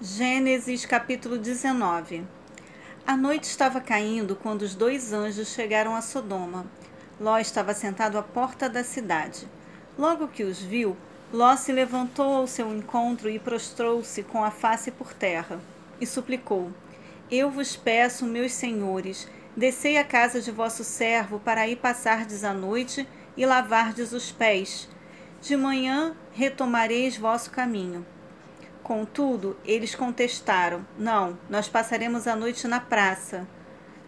Gênesis capítulo 19 A noite estava caindo quando os dois anjos chegaram a Sodoma. Ló estava sentado à porta da cidade. Logo que os viu, Ló se levantou ao seu encontro e prostrou-se com a face por terra e suplicou: Eu vos peço, meus senhores, descei à casa de vosso servo para aí passardes a noite e lavardes os pés. De manhã retomareis vosso caminho. Contudo, eles contestaram: Não, nós passaremos a noite na praça.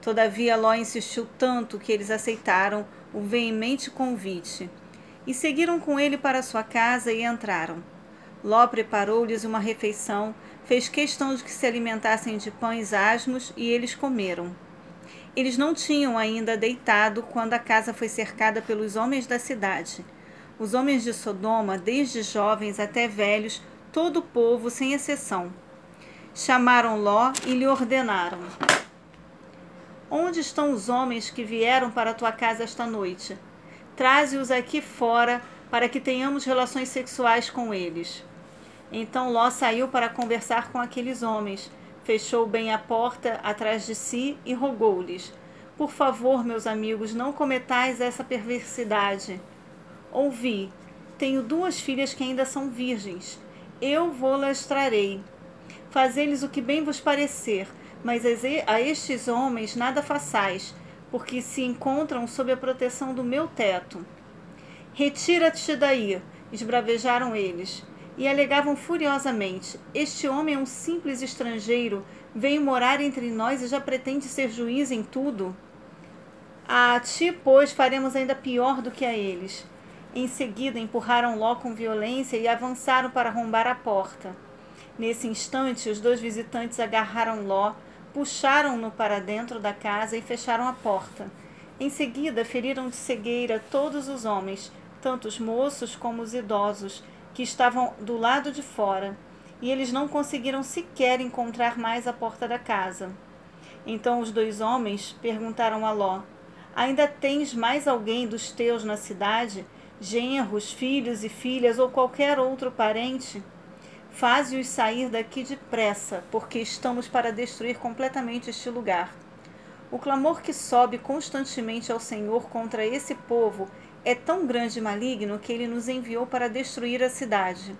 Todavia, Ló insistiu tanto que eles aceitaram o veemente convite. E seguiram com ele para sua casa e entraram. Ló preparou-lhes uma refeição, fez questão de que se alimentassem de pães asmos e eles comeram. Eles não tinham ainda deitado quando a casa foi cercada pelos homens da cidade. Os homens de Sodoma, desde jovens até velhos, todo o povo, sem exceção. Chamaram Ló e lhe ordenaram: Onde estão os homens que vieram para a tua casa esta noite? Traze-os aqui fora para que tenhamos relações sexuais com eles. Então Ló saiu para conversar com aqueles homens, fechou bem a porta atrás de si e rogou-lhes: Por favor, meus amigos, não cometais essa perversidade. Ouvi, tenho duas filhas que ainda são virgens eu vou-las trarei. Fazei-lhes o que bem vos parecer, mas a estes homens nada façais, porque se encontram sob a proteção do meu teto. Retira-te daí, esbravejaram eles, e alegavam furiosamente: Este homem é um simples estrangeiro, veio morar entre nós e já pretende ser juiz em tudo? A ti, pois, faremos ainda pior do que a eles. Em seguida, empurraram Ló com violência e avançaram para arrombar a porta. Nesse instante, os dois visitantes agarraram Ló, puxaram-no para dentro da casa e fecharam a porta. Em seguida, feriram de cegueira todos os homens, tanto os moços como os idosos, que estavam do lado de fora, e eles não conseguiram sequer encontrar mais a porta da casa. Então os dois homens perguntaram a Ló: Ainda tens mais alguém dos teus na cidade? Genros, filhos e filhas ou qualquer outro parente, faze-os sair daqui depressa, porque estamos para destruir completamente este lugar. O clamor que sobe constantemente ao Senhor contra esse povo é tão grande e maligno que ele nos enviou para destruir a cidade.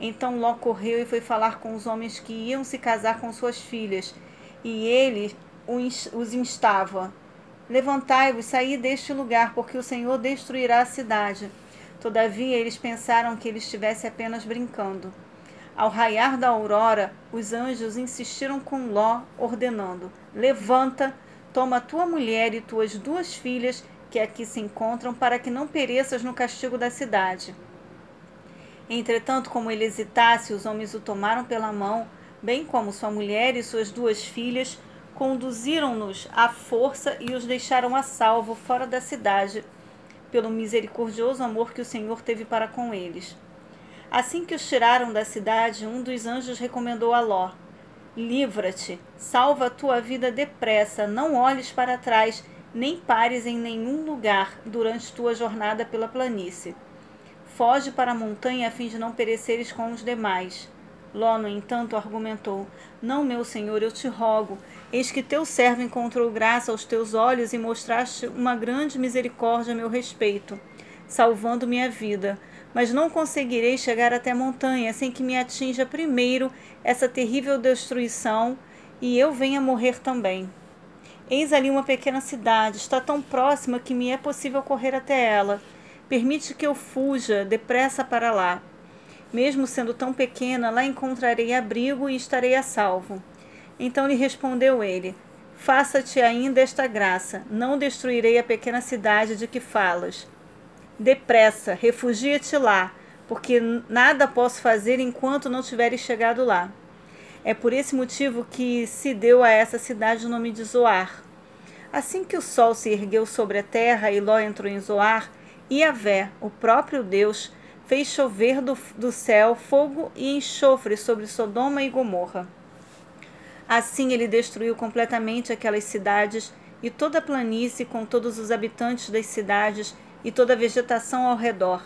Então Ló correu e foi falar com os homens que iam se casar com suas filhas, e ele os instava: Levantai-vos, saí deste lugar, porque o Senhor destruirá a cidade. Todavia eles pensaram que ele estivesse apenas brincando. Ao raiar da aurora, os anjos insistiram com Ló, ordenando: Levanta, toma tua mulher e tuas duas filhas que aqui se encontram, para que não pereças no castigo da cidade. Entretanto, como ele hesitasse, os homens o tomaram pela mão, bem como sua mulher e suas duas filhas, conduziram-nos à força e os deixaram a salvo fora da cidade, pelo misericordioso amor que o Senhor teve para com eles. Assim que os tiraram da cidade, um dos anjos recomendou a Ló: Livra-te, salva a tua vida depressa, não olhes para trás, nem pares em nenhum lugar durante tua jornada pela planície. Foge para a montanha a fim de não pereceres com os demais. Ló, no entanto, argumentou: Não, meu senhor, eu te rogo, eis que teu servo encontrou graça aos teus olhos e mostraste uma grande misericórdia a meu respeito, salvando minha vida. Mas não conseguirei chegar até a montanha sem que me atinja primeiro essa terrível destruição e eu venha morrer também. Eis ali uma pequena cidade, está tão próxima que me é possível correr até ela. Permite que eu fuja depressa para lá. Mesmo sendo tão pequena, lá encontrarei abrigo e estarei a salvo. Então lhe respondeu ele: Faça-te ainda esta graça, não destruirei a pequena cidade de que falas. Depressa, refugia-te lá, porque nada posso fazer enquanto não tiveres chegado lá. É por esse motivo que se deu a essa cidade o nome de Zoar. Assim que o sol se ergueu sobre a terra e Ló entrou em Zoar, Iavé, o próprio Deus, fez chover do, do céu fogo e enxofre sobre Sodoma e Gomorra. Assim ele destruiu completamente aquelas cidades e toda a planície com todos os habitantes das cidades e toda a vegetação ao redor.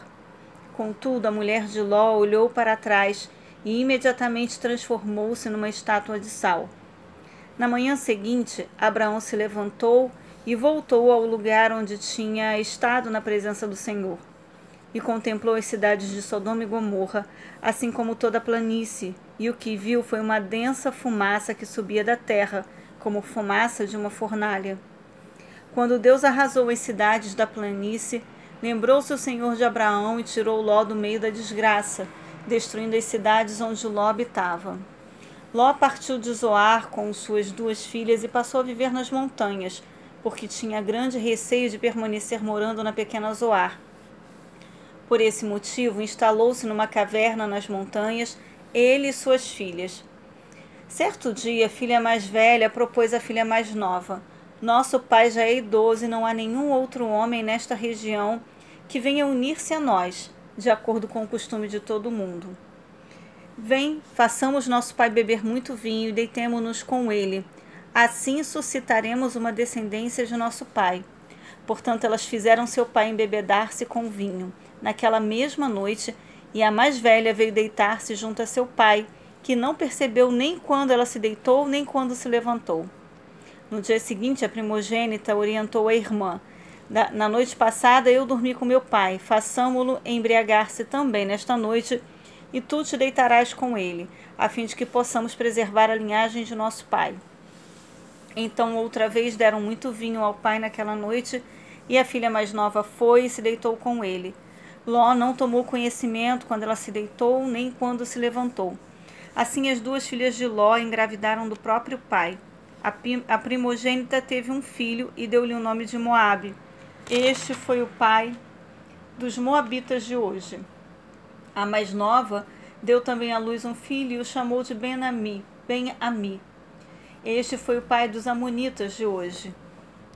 Contudo, a mulher de Ló olhou para trás e imediatamente transformou-se numa estátua de sal. Na manhã seguinte, Abraão se levantou e voltou ao lugar onde tinha estado na presença do Senhor. E contemplou as cidades de Sodoma e Gomorra, assim como toda a planície, e o que viu foi uma densa fumaça que subia da terra, como fumaça de uma fornalha. Quando Deus arrasou as cidades da planície, lembrou-se o Senhor de Abraão e tirou Ló do meio da desgraça, destruindo as cidades onde Ló habitava. Ló partiu de Zoar com suas duas filhas e passou a viver nas montanhas, porque tinha grande receio de permanecer morando na pequena Zoar. Por esse motivo, instalou-se numa caverna nas montanhas, ele e suas filhas. Certo dia, a filha mais velha propôs à filha mais nova: Nosso pai já é idoso e não há nenhum outro homem nesta região que venha unir-se a nós, de acordo com o costume de todo mundo. Vem, façamos nosso pai beber muito vinho e deitemo-nos com ele Assim suscitaremos uma descendência de nosso pai. Portanto, elas fizeram seu pai embebedar-se com vinho naquela mesma noite, e a mais velha veio deitar-se junto a seu pai, que não percebeu nem quando ela se deitou, nem quando se levantou. No dia seguinte, a primogênita orientou a irmã: Na noite passada eu dormi com meu pai, façamo-lo embriagar-se também nesta noite, e tu te deitarás com ele, a fim de que possamos preservar a linhagem de nosso pai. Então outra vez deram muito vinho ao pai naquela noite, e a filha mais nova foi e se deitou com ele. Ló não tomou conhecimento quando ela se deitou, nem quando se levantou. Assim as duas filhas de Ló engravidaram do próprio pai. A primogênita teve um filho e deu-lhe o nome de Moabe. Este foi o pai dos moabitas de hoje. A mais nova deu também à luz um filho e o chamou de Ben-Ami, Ben-Ami. Este foi o pai dos Amonitas de hoje.